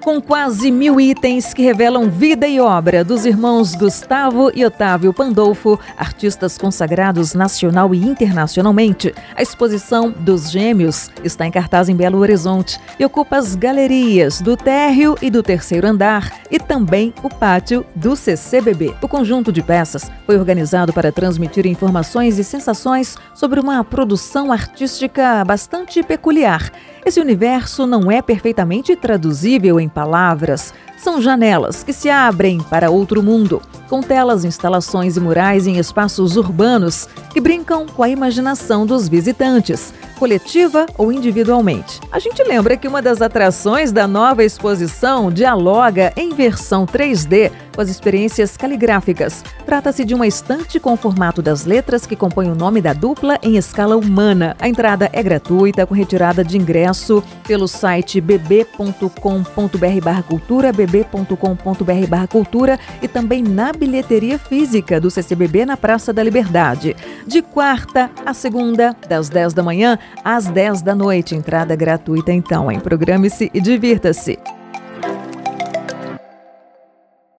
Com quase mil itens que revelam vida e obra dos irmãos Gustavo e Otávio Pandolfo, artistas consagrados nacional e internacionalmente. A exposição dos Gêmeos está em cartaz em Belo Horizonte e ocupa as galerias do térreo e do terceiro andar e também o pátio do CCBB. O conjunto de peças foi organizado para transmitir informações e sensações sobre uma produção artística bastante peculiar esse universo não é perfeitamente traduzível em palavras. São janelas que se abrem para outro mundo, com telas, instalações e murais em espaços urbanos que brincam com a imaginação dos visitantes, coletiva ou individualmente. A gente lembra que uma das atrações da nova exposição dialoga em versão 3D com as experiências caligráficas. Trata-se de uma estante com o formato das letras que compõem o nome da dupla em escala humana. A entrada é gratuita, com retirada de ingresso pelo site bb.com.br/cultura, bb.com.br/cultura e também na bilheteria física do CCBB na Praça da Liberdade. De quarta a segunda, das 10 da manhã às 10 da noite. Entrada gratuita então, hein? Programe-se e divirta-se.